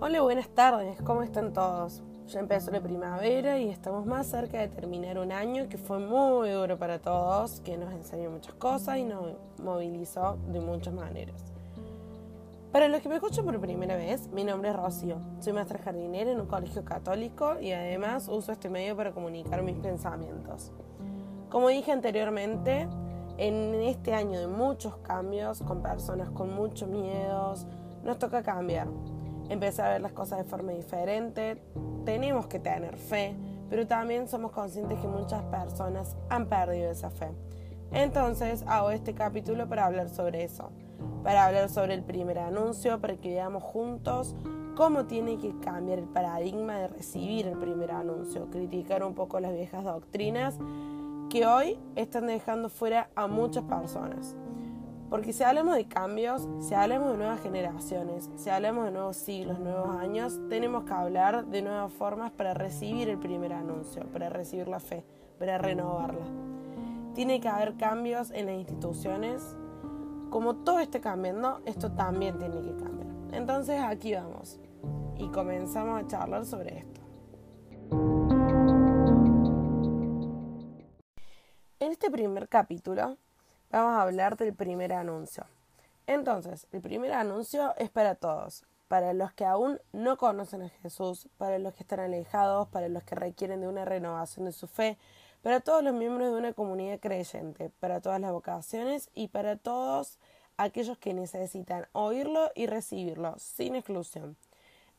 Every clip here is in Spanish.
Hola, buenas tardes, ¿cómo están todos? Ya empezó la primavera y estamos más cerca de terminar un año que fue muy duro para todos, que nos enseñó muchas cosas y nos movilizó de muchas maneras. Para los que me escuchan por primera vez, mi nombre es Rocío. Soy maestra jardinera en un colegio católico y además uso este medio para comunicar mis pensamientos. Como dije anteriormente, en este año de muchos cambios, con personas con muchos miedos, nos toca cambiar, empezar a ver las cosas de forma diferente, tenemos que tener fe, pero también somos conscientes que muchas personas han perdido esa fe. Entonces hago este capítulo para hablar sobre eso para hablar sobre el primer anuncio, para que veamos juntos cómo tiene que cambiar el paradigma de recibir el primer anuncio, criticar un poco las viejas doctrinas que hoy están dejando fuera a muchas personas. Porque si hablamos de cambios, si hablamos de nuevas generaciones, si hablamos de nuevos siglos, nuevos años, tenemos que hablar de nuevas formas para recibir el primer anuncio, para recibir la fe, para renovarla. Tiene que haber cambios en las instituciones, como todo esté cambiando, esto también tiene que cambiar. Entonces aquí vamos y comenzamos a charlar sobre esto. En este primer capítulo vamos a hablar del primer anuncio. Entonces, el primer anuncio es para todos, para los que aún no conocen a Jesús, para los que están alejados, para los que requieren de una renovación de su fe, para todos los miembros de una comunidad creyente, para todas las vocaciones y para todos aquellos que necesitan oírlo y recibirlo, sin exclusión.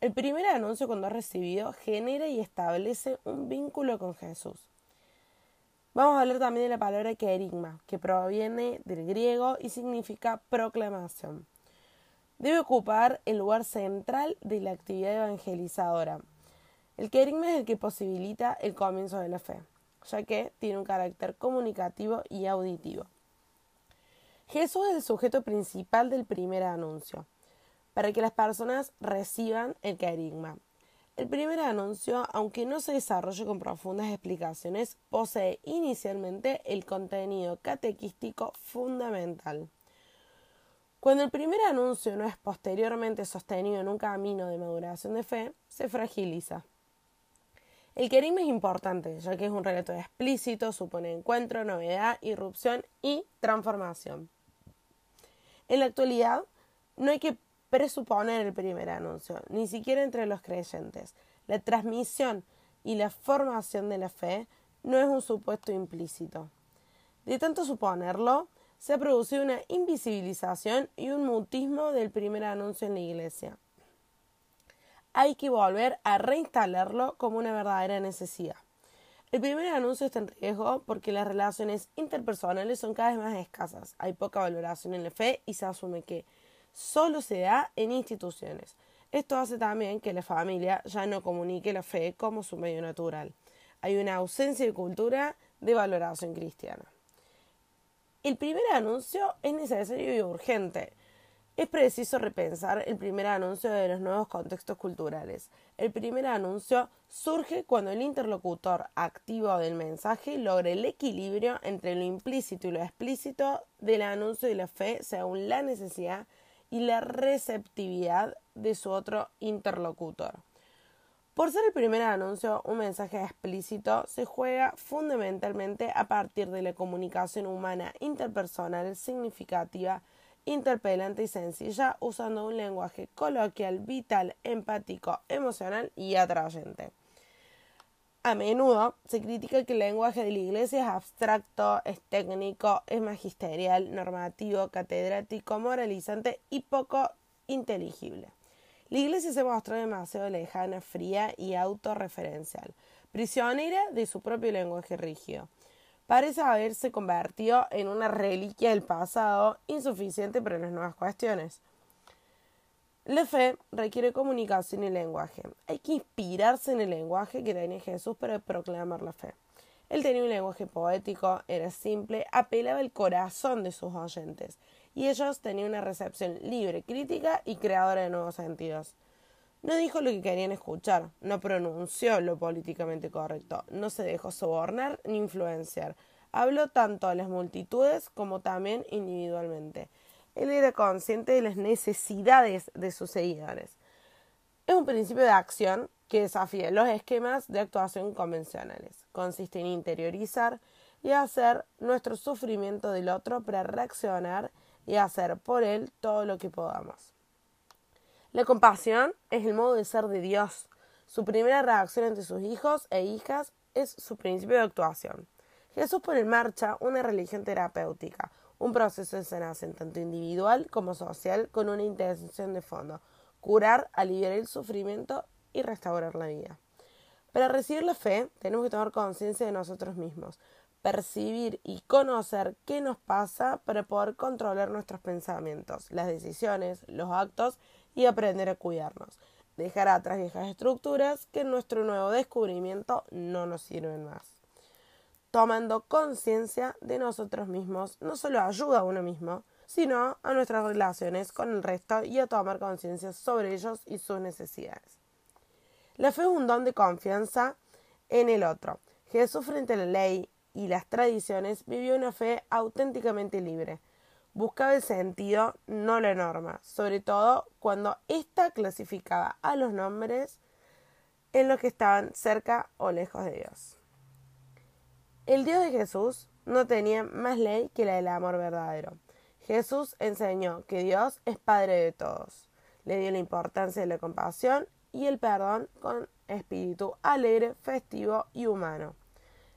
El primer anuncio cuando ha recibido genera y establece un vínculo con Jesús. Vamos a hablar también de la palabra querigma, que proviene del griego y significa proclamación. Debe ocupar el lugar central de la actividad evangelizadora. El querigma es el que posibilita el comienzo de la fe ya que tiene un carácter comunicativo y auditivo. Jesús es el sujeto principal del primer anuncio, para que las personas reciban el carisma. El primer anuncio, aunque no se desarrolle con profundas explicaciones, posee inicialmente el contenido catequístico fundamental. Cuando el primer anuncio no es posteriormente sostenido en un camino de maduración de fe, se fragiliza. El querigma es importante, ya que es un relato explícito, supone encuentro, novedad, irrupción y transformación. En la actualidad, no hay que presuponer el primer anuncio, ni siquiera entre los creyentes. La transmisión y la formación de la fe no es un supuesto implícito. De tanto suponerlo, se ha producido una invisibilización y un mutismo del primer anuncio en la Iglesia hay que volver a reinstalarlo como una verdadera necesidad. El primer anuncio está en riesgo porque las relaciones interpersonales son cada vez más escasas. Hay poca valoración en la fe y se asume que solo se da en instituciones. Esto hace también que la familia ya no comunique la fe como su medio natural. Hay una ausencia de cultura de valoración cristiana. El primer anuncio es necesario y urgente es preciso repensar el primer anuncio de los nuevos contextos culturales. El primer anuncio surge cuando el interlocutor activo del mensaje logra el equilibrio entre lo implícito y lo explícito del anuncio de la fe según la necesidad y la receptividad de su otro interlocutor. Por ser el primer anuncio un mensaje explícito, se juega fundamentalmente a partir de la comunicación humana interpersonal significativa interpelante y sencilla, usando un lenguaje coloquial, vital, empático, emocional y atrayente. A menudo se critica que el lenguaje de la Iglesia es abstracto, es técnico, es magisterial, normativo, catedrático, moralizante y poco inteligible. La Iglesia se mostró demasiado lejana, fría y autorreferencial, prisionera de su propio lenguaje rígido parece haberse convertido en una reliquia del pasado insuficiente para las nuevas cuestiones. La fe requiere comunicación y lenguaje. Hay que inspirarse en el lenguaje que tenía Jesús para proclamar la fe. Él tenía un lenguaje poético, era simple, apelaba al corazón de sus oyentes, y ellos tenían una recepción libre, crítica y creadora de nuevos sentidos. No dijo lo que querían escuchar, no pronunció lo políticamente correcto, no se dejó sobornar ni influenciar. Habló tanto a las multitudes como también individualmente. Él era consciente de las necesidades de sus seguidores. Es un principio de acción que desafía los esquemas de actuación convencionales. Consiste en interiorizar y hacer nuestro sufrimiento del otro para reaccionar y hacer por él todo lo que podamos. La compasión es el modo de ser de Dios. Su primera reacción ante sus hijos e hijas es su principio de actuación. Jesús pone en marcha una religión terapéutica, un proceso de sanación tanto individual como social con una intención de fondo, curar, aliviar el sufrimiento y restaurar la vida. Para recibir la fe tenemos que tomar conciencia de nosotros mismos, percibir y conocer qué nos pasa para poder controlar nuestros pensamientos, las decisiones, los actos y aprender a cuidarnos. Dejar atrás viejas estructuras que en nuestro nuevo descubrimiento no nos sirven más. Tomando conciencia de nosotros mismos no solo ayuda a uno mismo, sino a nuestras relaciones con el resto y a tomar conciencia sobre ellos y sus necesidades. La fe es un don de confianza en el otro. Jesús frente a la ley y las tradiciones vivió una fe auténticamente libre. Buscaba el sentido, no la norma, sobre todo cuando ésta clasificaba a los nombres en los que estaban cerca o lejos de Dios. El Dios de Jesús no tenía más ley que la del amor verdadero. Jesús enseñó que Dios es Padre de todos. Le dio la importancia de la compasión y el perdón con espíritu alegre, festivo y humano.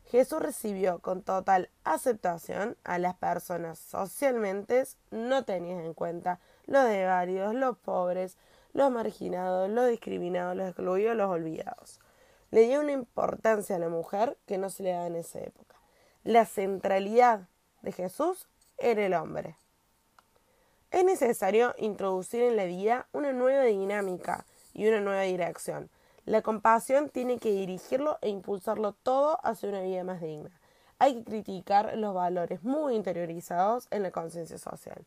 Jesús recibió con total aceptación a las personas socialmente no tenidas en cuenta los desvalidos, los pobres, los marginados, los discriminados, los excluidos, los olvidados. Le dio una importancia a la mujer que no se le daba en esa época. La centralidad de Jesús era el hombre. Es necesario introducir en la vida una nueva dinámica y una nueva dirección. La compasión tiene que dirigirlo e impulsarlo todo hacia una vida más digna. Hay que criticar los valores muy interiorizados en la conciencia social.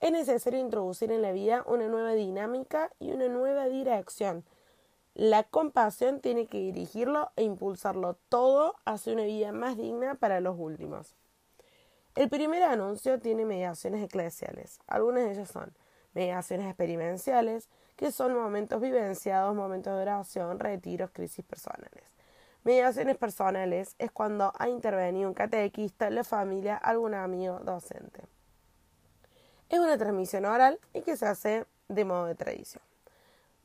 Es necesario introducir en la vida una nueva dinámica y una nueva dirección. La compasión tiene que dirigirlo e impulsarlo todo hacia una vida más digna para los últimos. El primer anuncio tiene mediaciones eclesiales. Algunas de ellas son mediaciones experienciales, que son momentos vivenciados, momentos de oración, retiros, crisis personales. Mediaciones personales es cuando ha intervenido un catequista, la familia, algún amigo, docente. Es una transmisión oral y que se hace de modo de tradición.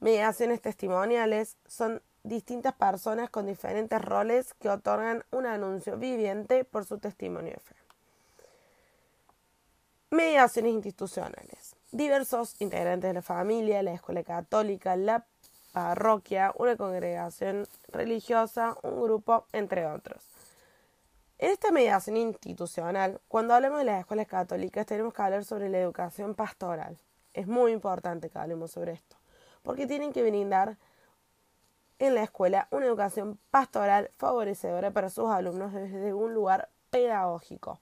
Mediaciones testimoniales son distintas personas con diferentes roles que otorgan un anuncio viviente por su testimonio de fe. Mediaciones institucionales diversos integrantes de la familia, la escuela católica, la parroquia, una congregación religiosa, un grupo, entre otros. En esta mediación institucional, cuando hablamos de las escuelas católicas, tenemos que hablar sobre la educación pastoral. Es muy importante que hablemos sobre esto, porque tienen que brindar en la escuela una educación pastoral favorecedora para sus alumnos desde un lugar pedagógico.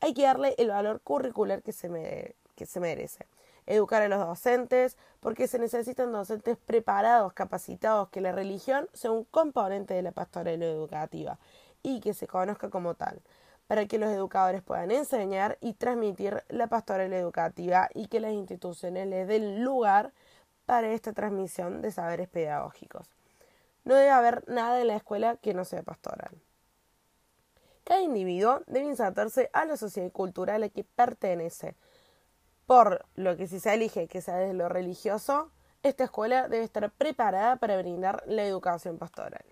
Hay que darle el valor curricular que se, que se merece educar a los docentes, porque se necesitan docentes preparados, capacitados, que la religión sea un componente de la pastoral educativa y que se conozca como tal, para que los educadores puedan enseñar y transmitir la pastoral educativa y que las instituciones les den lugar para esta transmisión de saberes pedagógicos. No debe haber nada en la escuela que no sea pastoral. Cada individuo debe insertarse a la sociedad cultural a la que pertenece, por lo que si se elige que sea desde lo religioso, esta escuela debe estar preparada para brindar la educación pastoral.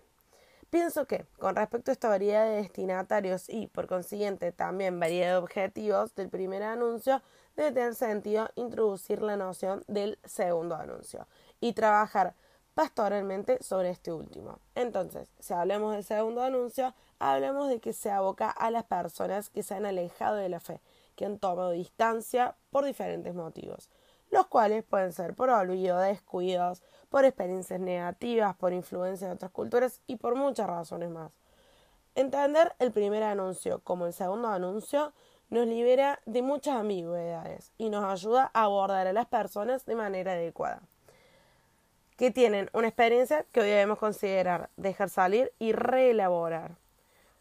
Pienso que, con respecto a esta variedad de destinatarios y, por consiguiente, también variedad de objetivos del primer anuncio, debe tener sentido introducir la noción del segundo anuncio y trabajar pastoralmente sobre este último. Entonces, si hablemos del segundo anuncio, hablemos de que se aboca a las personas que se han alejado de la fe que han tomado distancia por diferentes motivos, los cuales pueden ser por olvido, descuidos, por experiencias negativas, por influencia de otras culturas y por muchas razones más. Entender el primer anuncio como el segundo anuncio nos libera de muchas ambigüedades y nos ayuda a abordar a las personas de manera adecuada, que tienen una experiencia que hoy debemos considerar, dejar salir y reelaborar.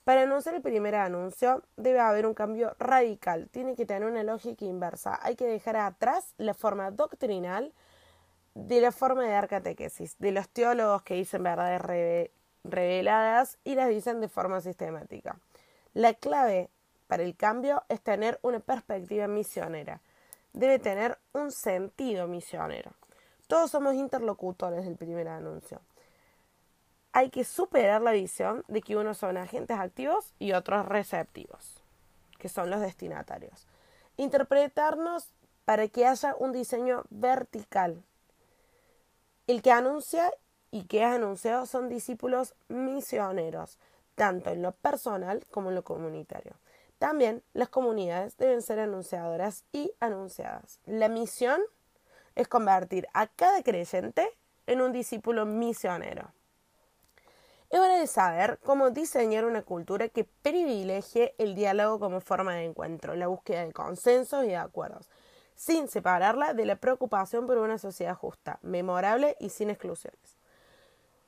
Para anunciar el primer anuncio debe haber un cambio radical, tiene que tener una lógica inversa, hay que dejar atrás la forma doctrinal de la forma de dar catequesis, de los teólogos que dicen verdades reveladas y las dicen de forma sistemática. La clave para el cambio es tener una perspectiva misionera. Debe tener un sentido misionero. Todos somos interlocutores del primer anuncio. Hay que superar la visión de que unos son agentes activos y otros receptivos, que son los destinatarios. Interpretarnos para que haya un diseño vertical. El que anuncia y que es anunciado son discípulos misioneros, tanto en lo personal como en lo comunitario. También las comunidades deben ser anunciadoras y anunciadas. La misión es convertir a cada creyente en un discípulo misionero. Es hora de saber cómo diseñar una cultura que privilegie el diálogo como forma de encuentro, la búsqueda de consensos y de acuerdos, sin separarla de la preocupación por una sociedad justa, memorable y sin exclusiones.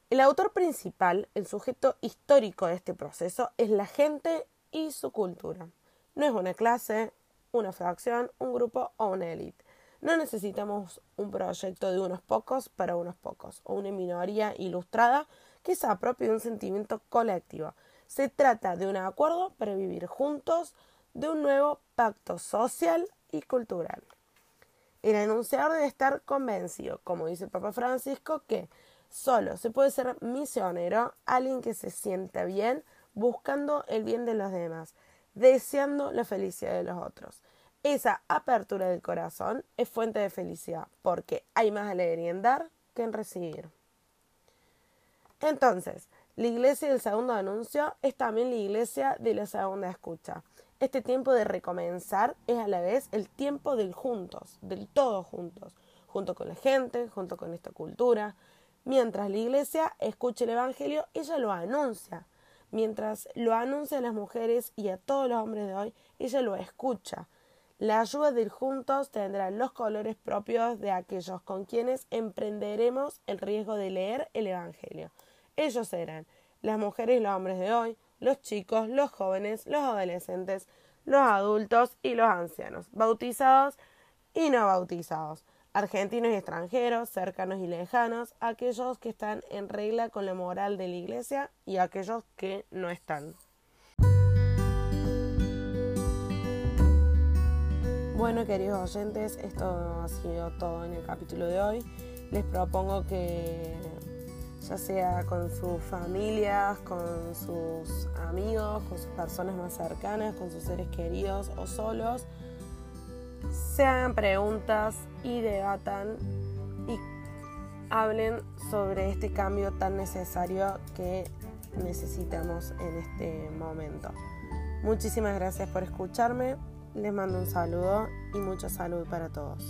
El autor principal, el sujeto histórico de este proceso, es la gente y su cultura. No es una clase, una fracción, un grupo o una élite. No necesitamos un proyecto de unos pocos para unos pocos, o una minoría ilustrada que se apropie de un sentimiento colectivo. Se trata de un acuerdo para vivir juntos, de un nuevo pacto social y cultural. El anunciador debe estar convencido, como dice el Papa Francisco, que solo se puede ser misionero alguien que se sienta bien buscando el bien de los demás, deseando la felicidad de los otros. Esa apertura del corazón es fuente de felicidad, porque hay más alegría en dar que en recibir. Entonces, la iglesia del segundo anuncio es también la iglesia de la segunda escucha. Este tiempo de recomenzar es a la vez el tiempo del juntos, del todo juntos, junto con la gente, junto con esta cultura. Mientras la iglesia escucha el Evangelio, ella lo anuncia. Mientras lo anuncia a las mujeres y a todos los hombres de hoy, ella lo escucha. La ayuda de ir juntos tendrá los colores propios de aquellos con quienes emprenderemos el riesgo de leer el Evangelio. Ellos serán las mujeres y los hombres de hoy, los chicos, los jóvenes, los adolescentes, los adultos y los ancianos, bautizados y no bautizados, argentinos y extranjeros, cercanos y lejanos, aquellos que están en regla con la moral de la Iglesia y aquellos que no están. Bueno, queridos oyentes, esto ha sido todo en el capítulo de hoy. Les propongo que ya sea con sus familias, con sus amigos, con sus personas más cercanas, con sus seres queridos o solos, se hagan preguntas y debatan y hablen sobre este cambio tan necesario que necesitamos en este momento. Muchísimas gracias por escucharme. Les mando un saludo y mucha salud para todos.